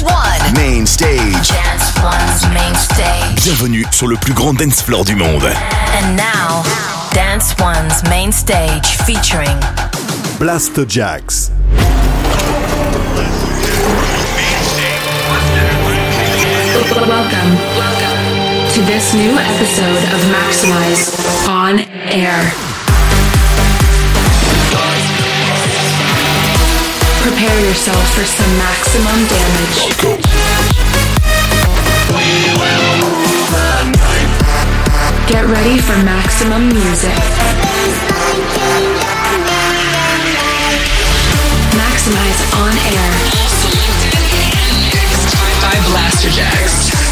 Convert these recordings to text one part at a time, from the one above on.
Dance One. Main stage. Dance One's main stage. Bienvenue sur le plus grand dance floor du monde. And now, Dance One's main stage featuring Blasterjaxx. Welcome, welcome to this new episode of Maximize on Air. Prepare yourself for some maximum damage. Get ready for maximum music. Maximize on air. by Blasterjaxx.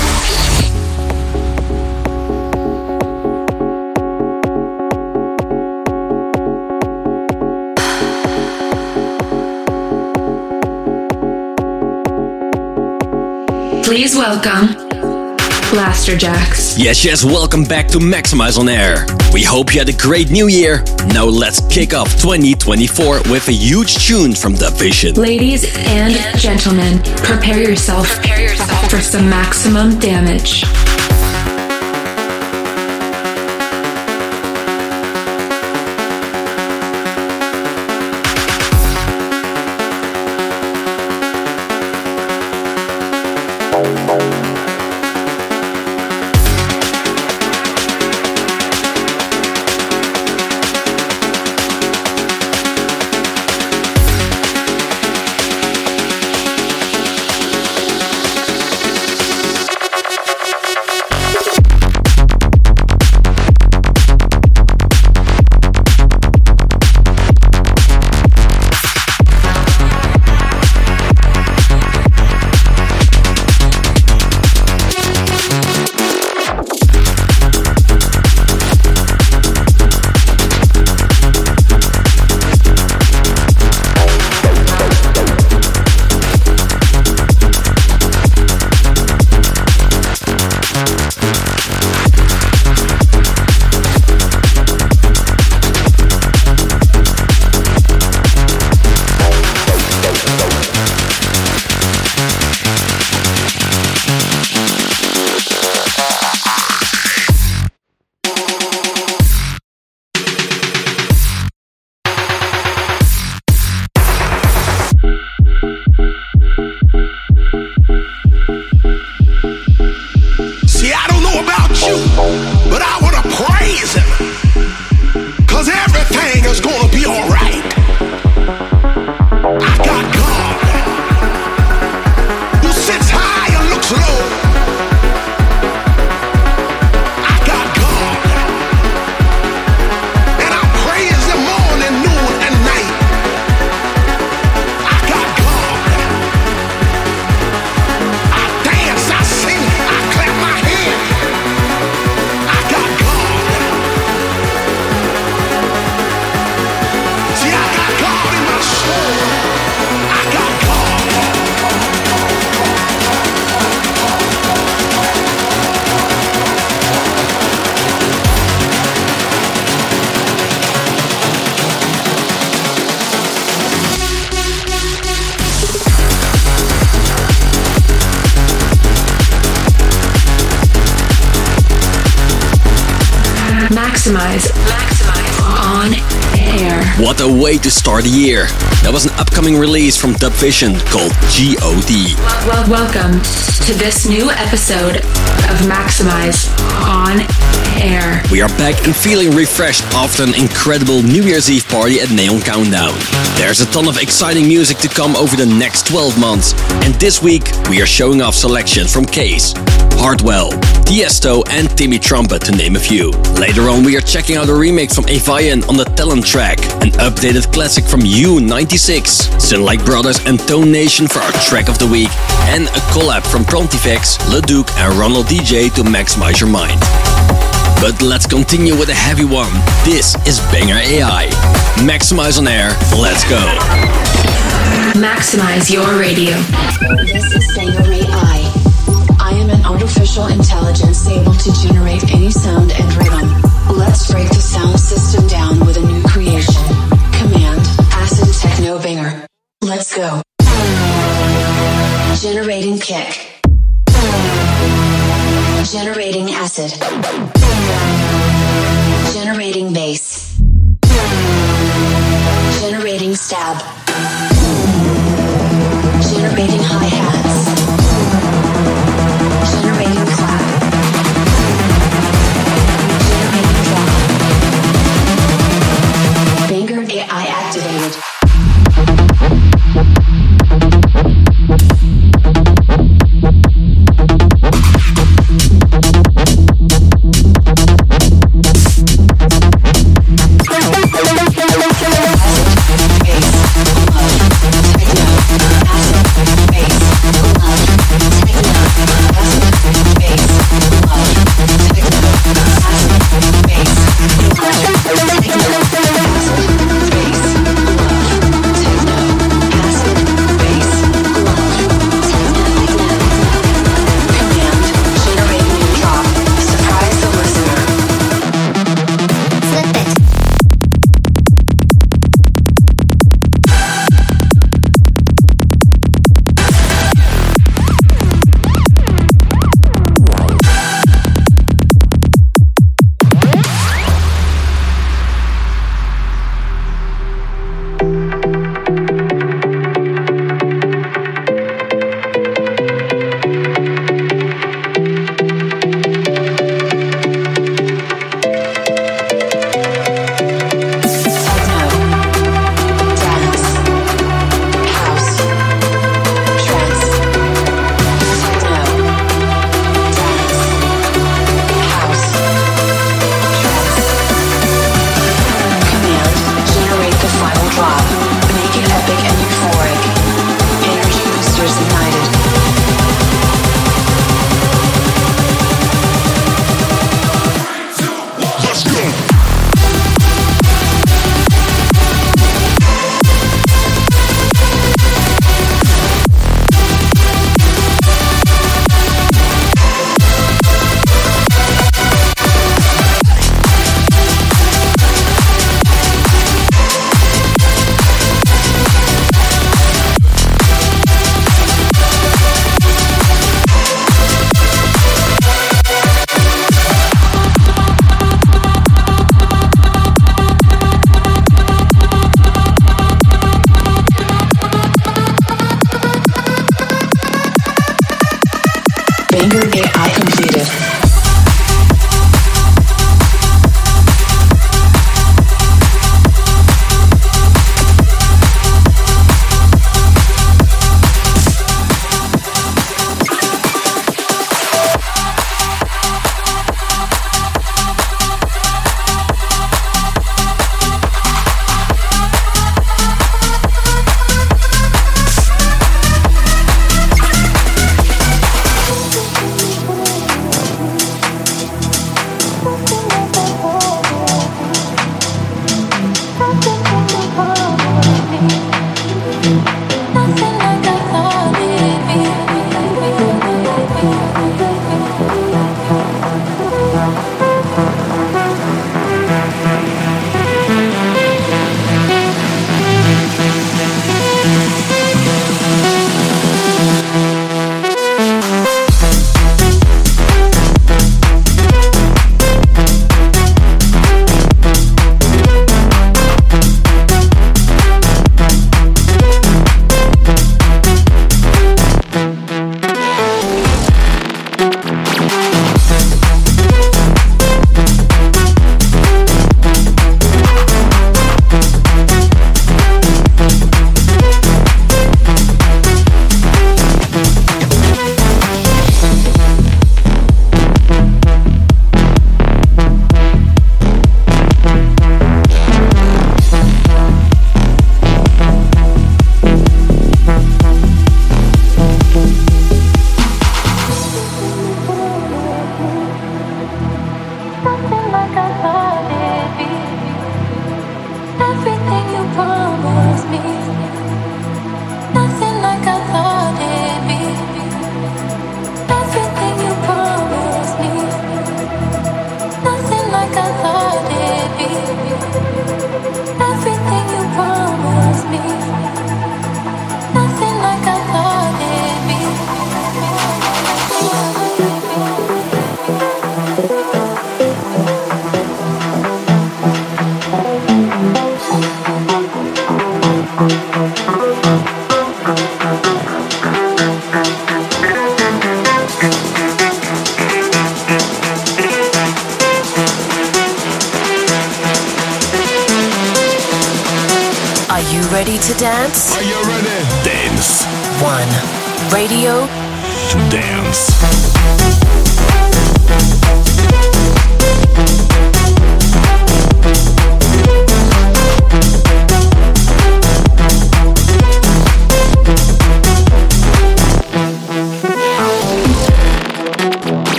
Please welcome Blasterjaxx. Yes, yes, welcome back to Maximize on Air. We hope you had a great new year. Now let's kick off 2024 with a huge tune from Dub Vision. Ladies and gentlemen, prepare yourself, prepare yourself for some maximum damage. Maximize, maximize on air. What a way to start the year. That was an upcoming release from Dub Vision called G.O.D. Well, welcome to this new episode of Maximize on air. We are back and feeling refreshed after an incredible New Year's Eve party at Neon Countdown. There's a ton of exciting music to come over the next 12 months, and this week we are showing off selections from Kaaze, Hardwell, Tiesto, and Timmy Trumpet, to name a few. Later on, we are checking out a remix from Avian on the Talent track, an updated classic from U96, Sunlight Brothers and Tone Nation for our track of the week, and a collab from Pontifexx, Leduc, and Ronald DJ to maximize your mind. But let's continue with a heavy one. This is Banger AI. Maximize on air. Let's go. Maximize your radio. Artificial intelligence able to generate any sound and rhythm. Let's break the sound system down with a new creation. Command Acid Techno Banger. Let's go. Generating kick. Generating acid. Generating bass. Generating stab. Generating hi-hats. Generating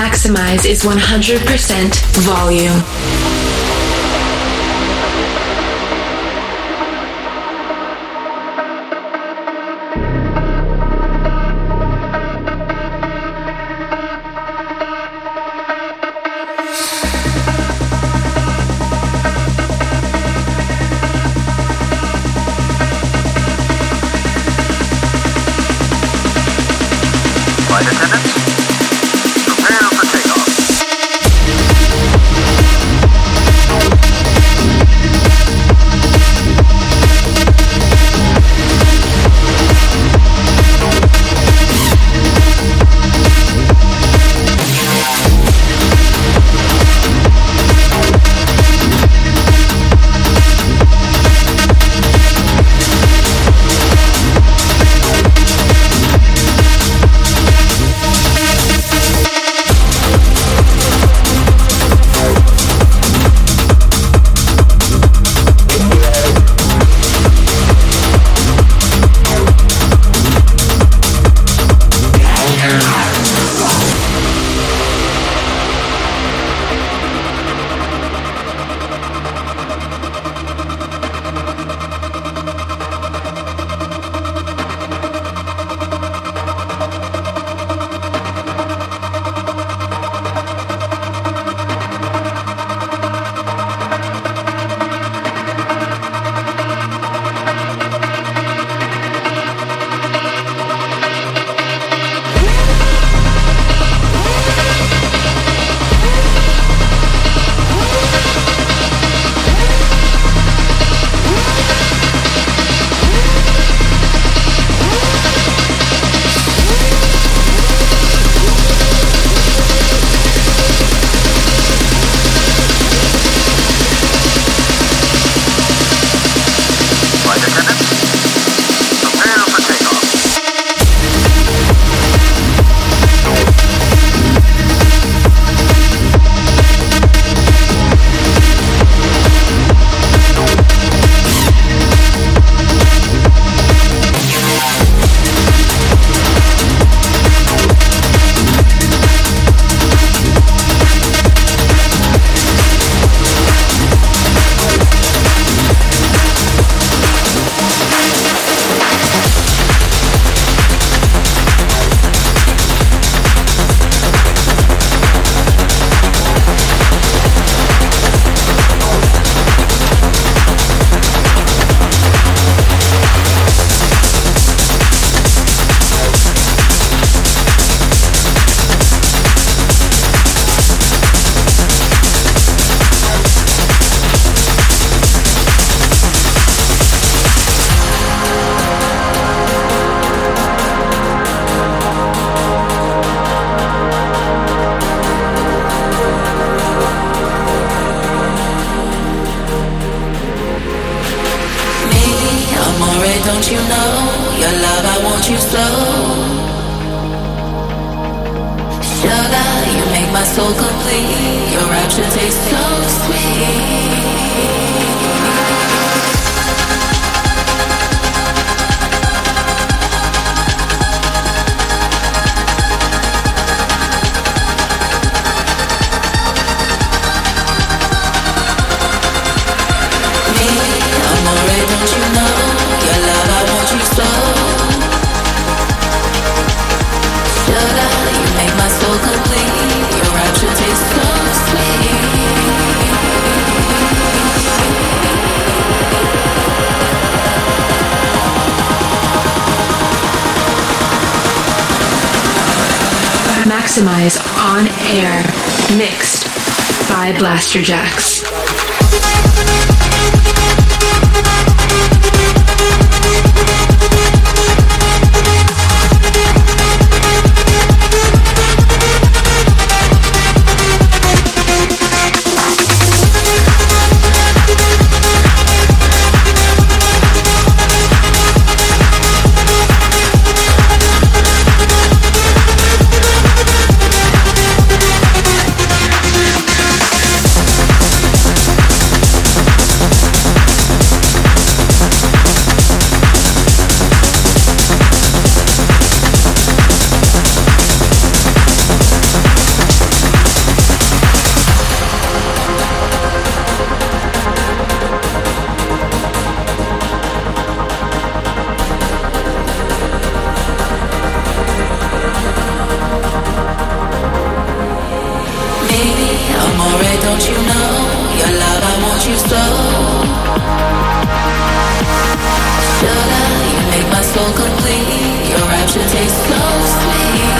Maximize is 100% volume. you know your love, I want you so. Sugar, you make my soul complete. Your rapture tastes so sweet. Maxximize on air, mixed by Sugar, you make my soul complete. Your rapture tastes so sweet.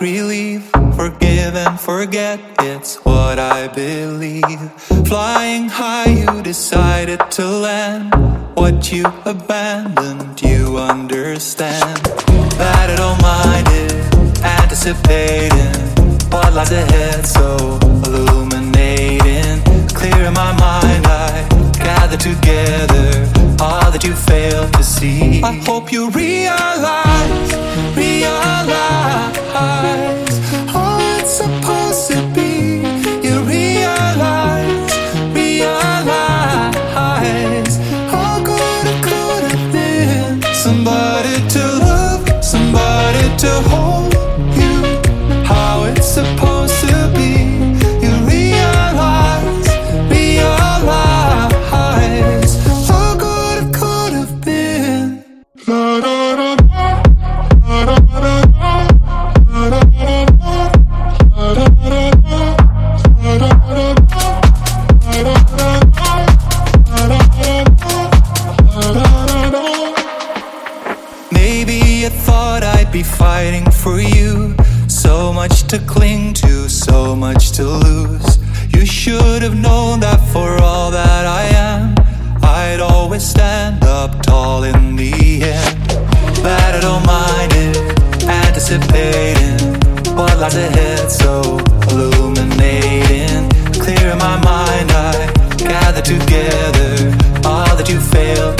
real cling to, so much to lose. You should have known that for all that I am, I'd always stand up tall in the end. But I don't mind it, anticipating what lies ahead, so illuminating. clear in my mind, I gather together all that you failed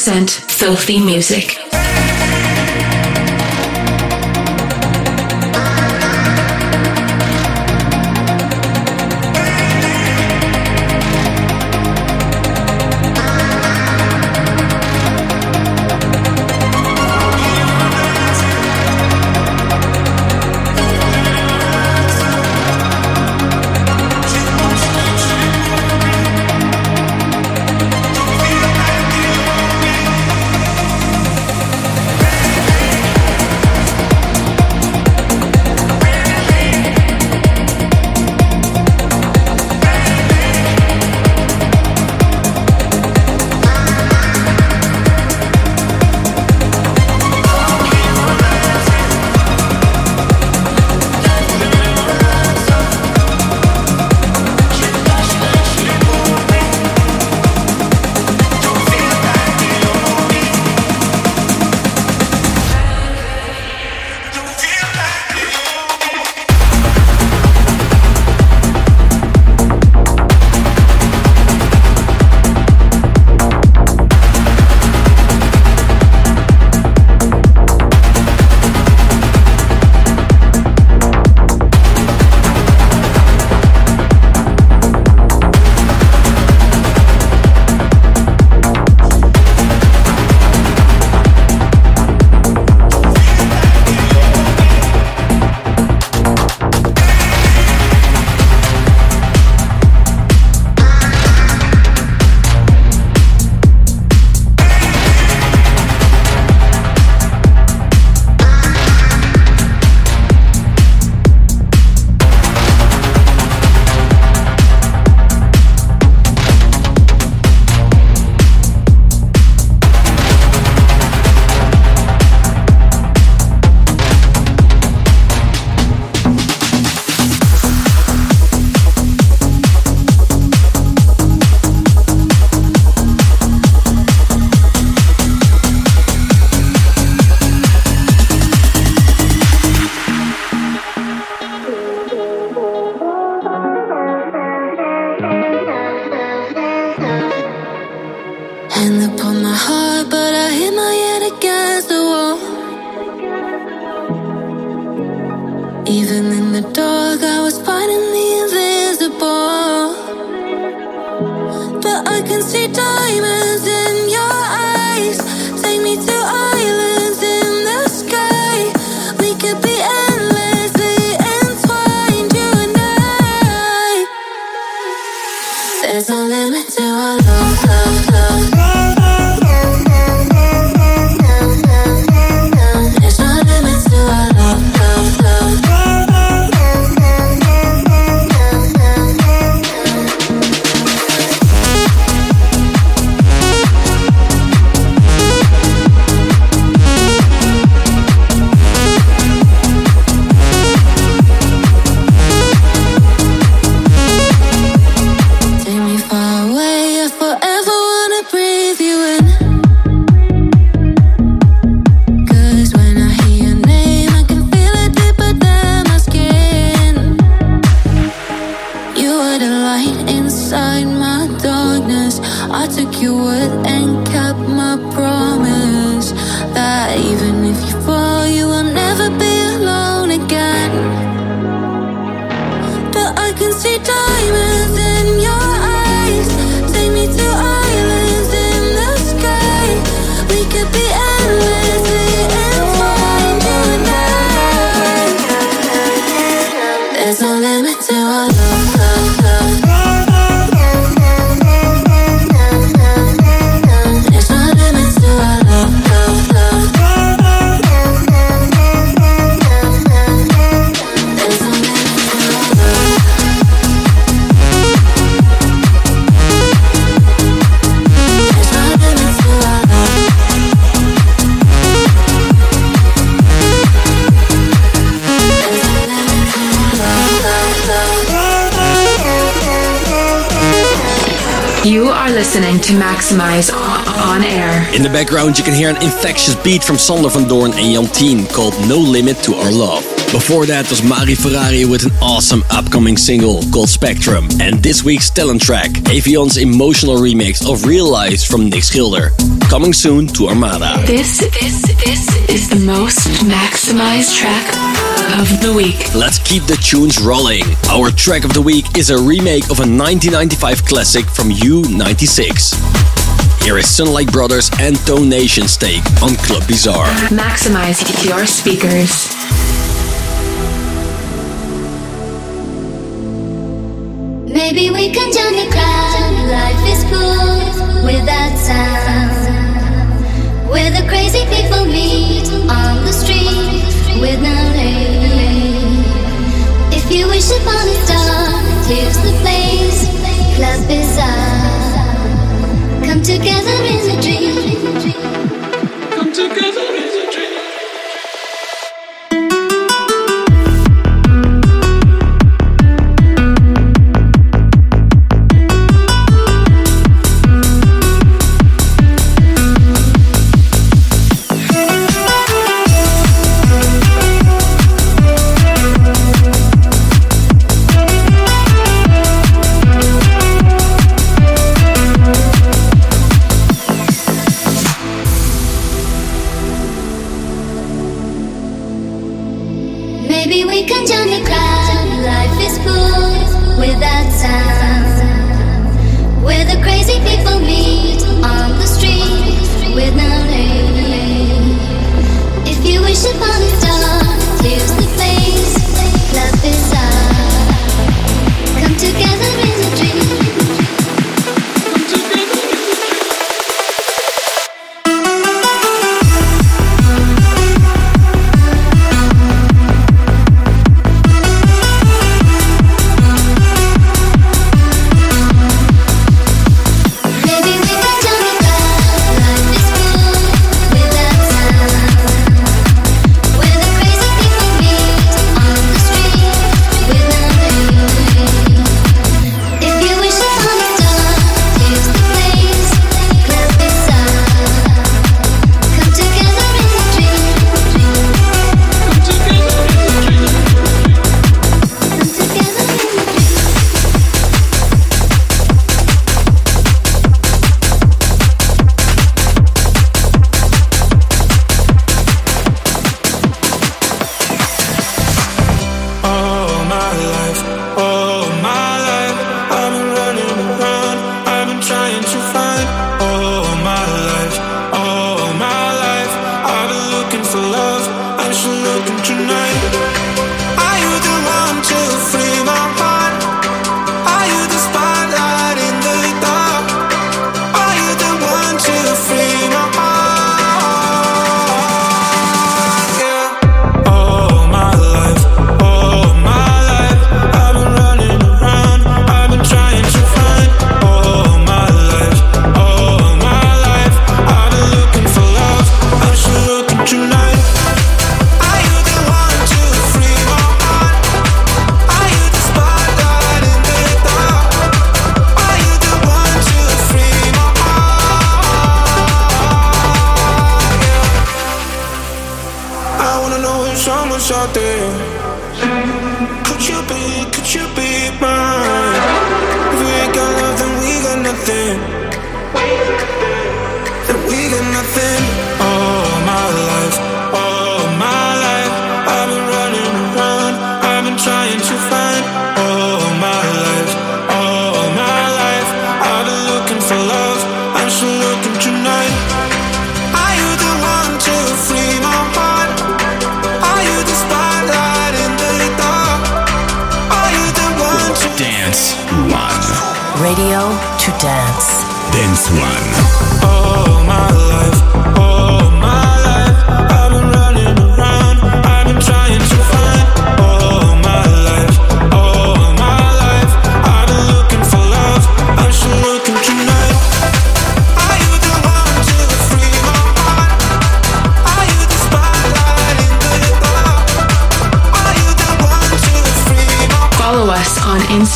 100% filthy music. listening to Maximize on air. In the background, you can hear an infectious beat from Sander van Doorn and Jantien called No Limit to Our Love. Before that was Mari Ferrari with an awesome upcoming single called Spectrum. And this week's talent track, Avion's emotional remix of Real Lies from Nick Schilder. Coming soon to Armada. This, this, this is the most maximized track of the week. Let's keep the tunes rolling. Our track of the week is a remake of a 1995 classic from U96. Here is Sunlight Brothers and Tone Nation take on Club Bizarre. Maximize your speakers. Maybe we can join the crowd. Life is cool without sound. Where the crazy people meet on the street with no clears the place. Club up. Come together.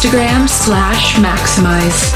Instagram slash maximize.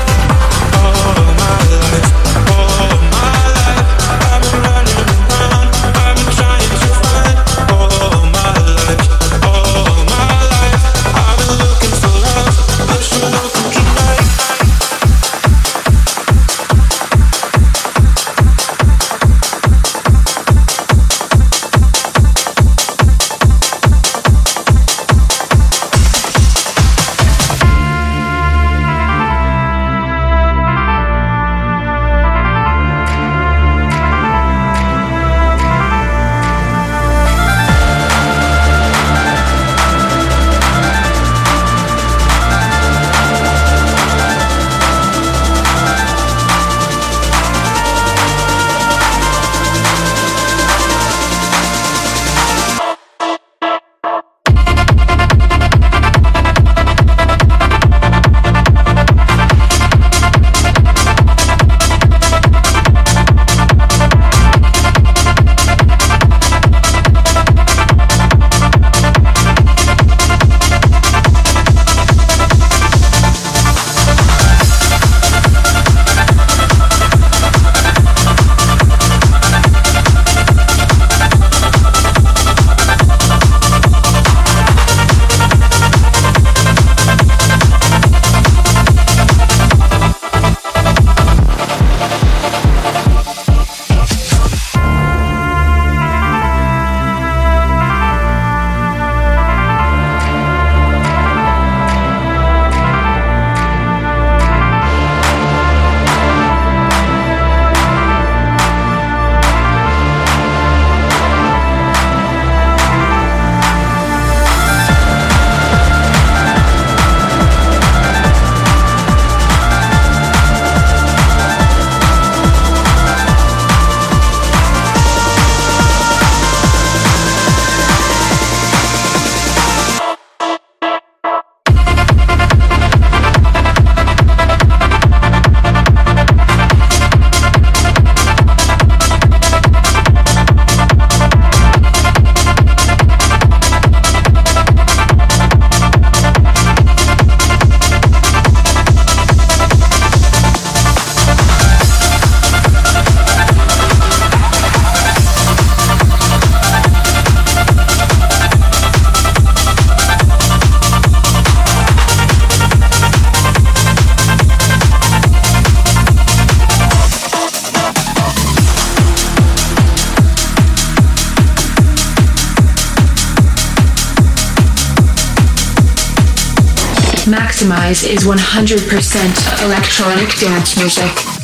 Sunrise is 100% electronic dance music.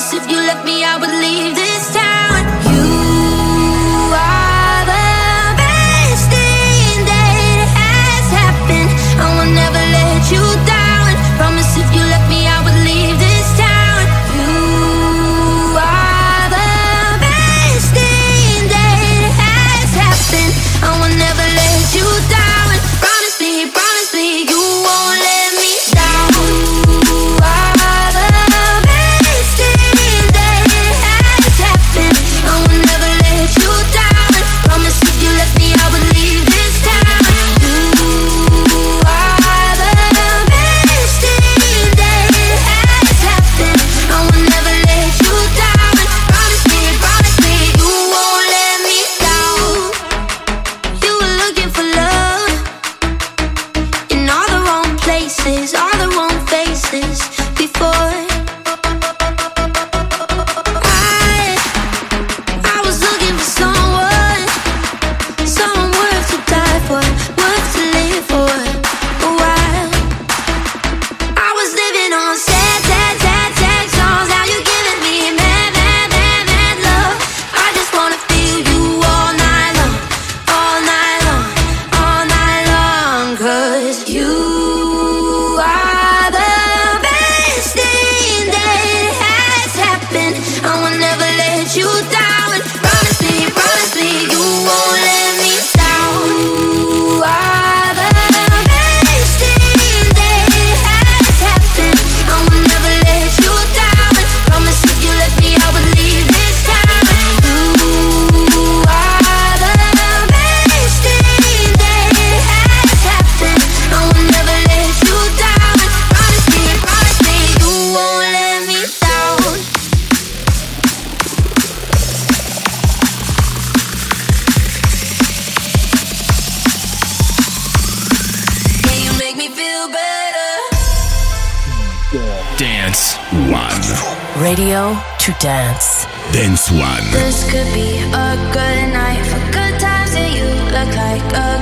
promise if you left me, I would leave this town. to dance. Dance One. This could be a good night for good times, you look like a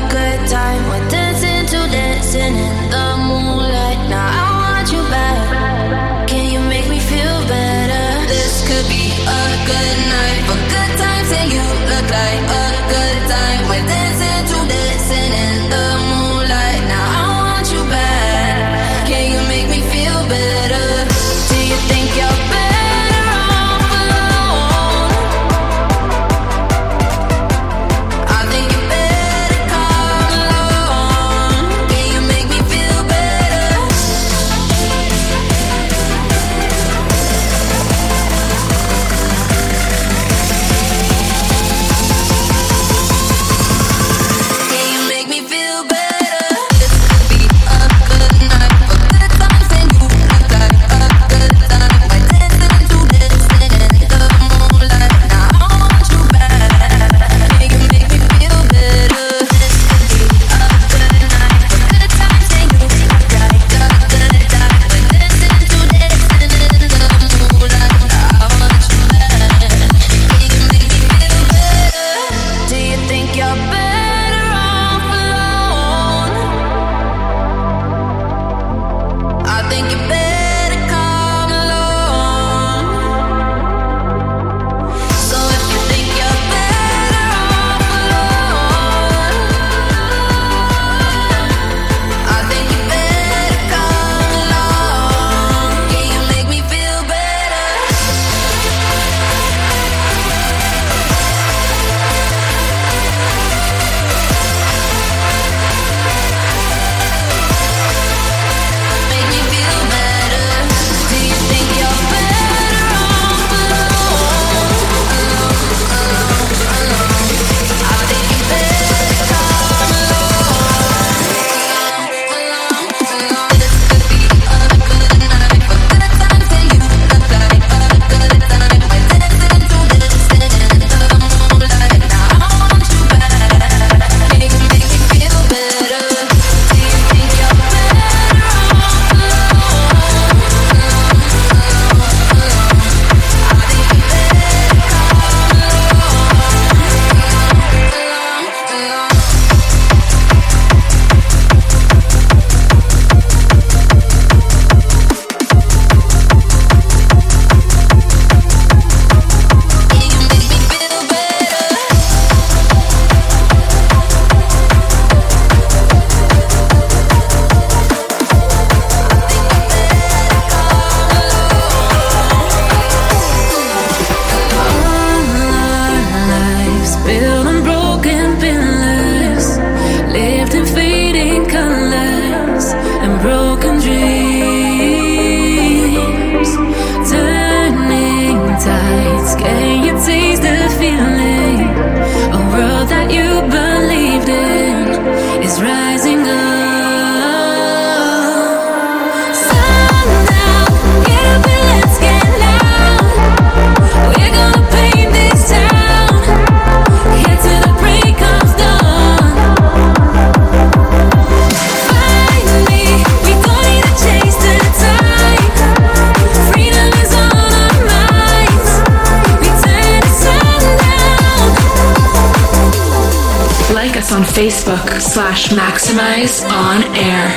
Facebook slash Maximize On Air.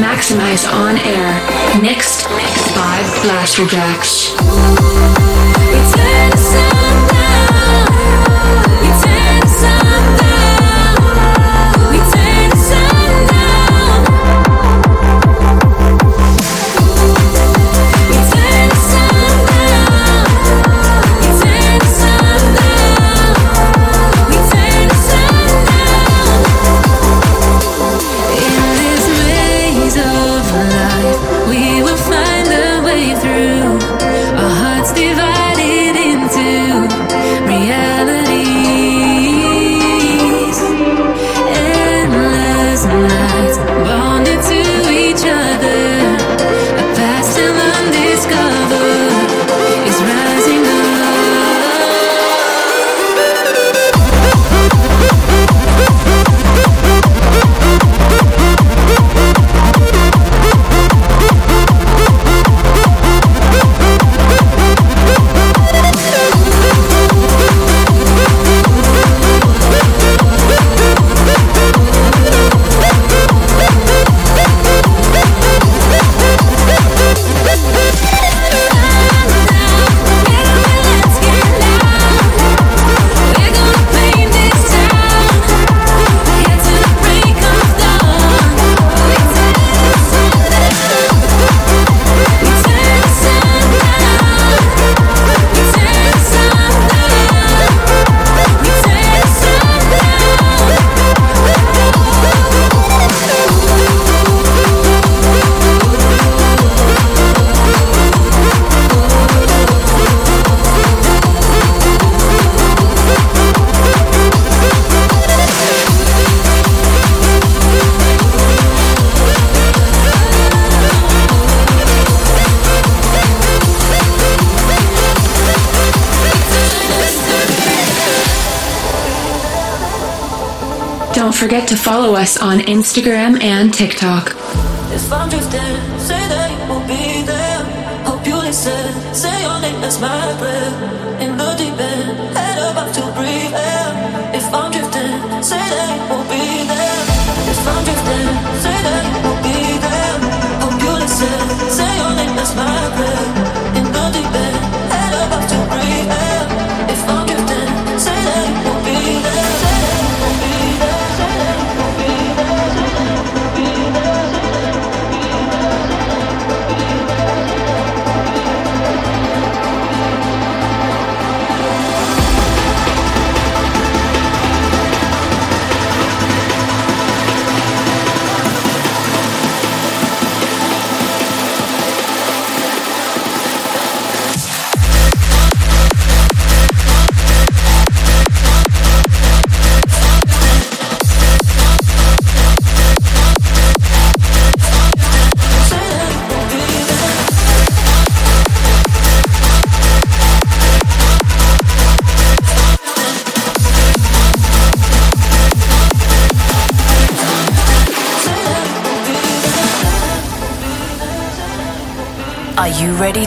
Maximize On Air. Next, five flash rejects. follow us on Instagram and TikTok.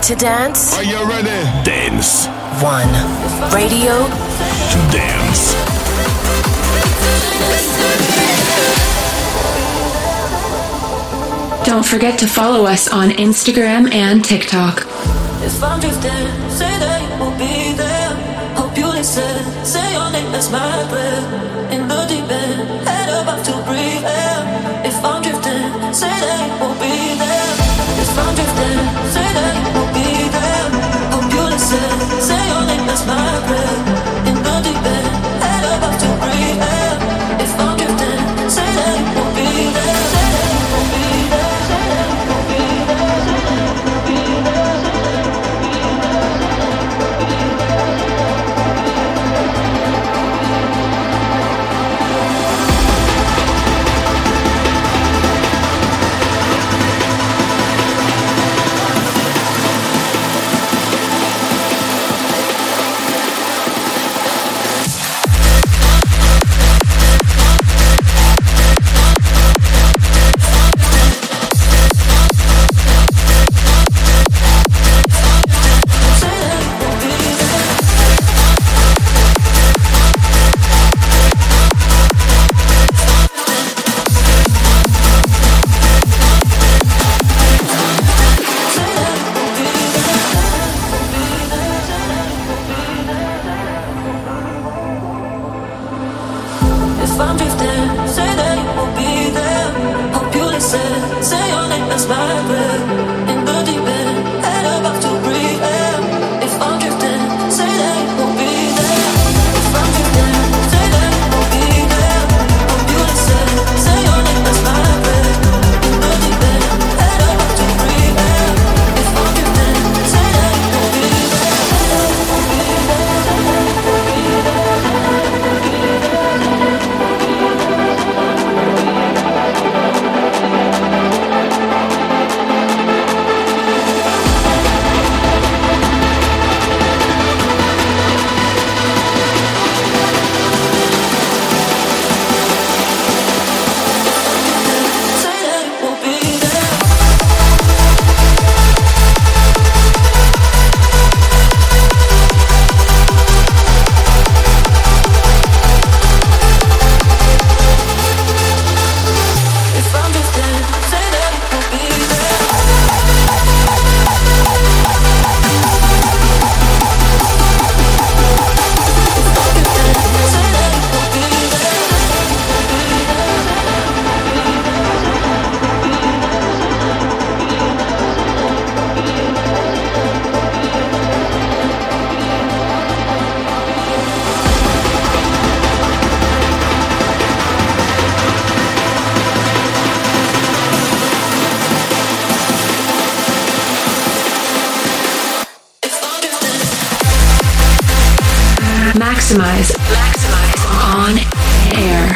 to dance? Are you ready? Dance. One. Radio. To dance. Don't forget to follow us on Instagram and TikTok. If I'm drifting, say that you will be there. Hope you listen. Say your name as my breath. In the deep end, head above to breathe air. If I'm drifting, say that you will be there. If I'm drifting. that's my breath.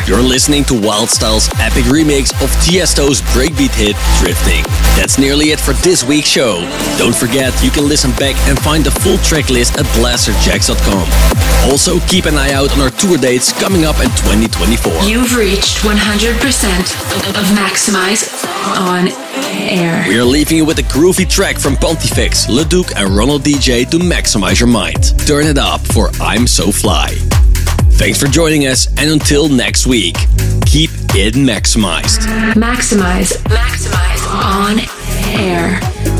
You're listening to Wildstylez' epic remix of Tiesto's breakbeat hit Drifting. That's nearly it for this week's show. Don't forget, you can listen back and find the full track list at blasterjaxx.com. Also, keep an eye out on our tour dates coming up in 2024. You've reached 100% of Maximize on air. We are leaving you with a groovy track from Pontifexx, Leduc, and Ronald DJ to maximize your mind. Turn it up for I'm So Fly. Thanks for joining us, and until next week, keep it maximized. Maximize. Maximize. On air.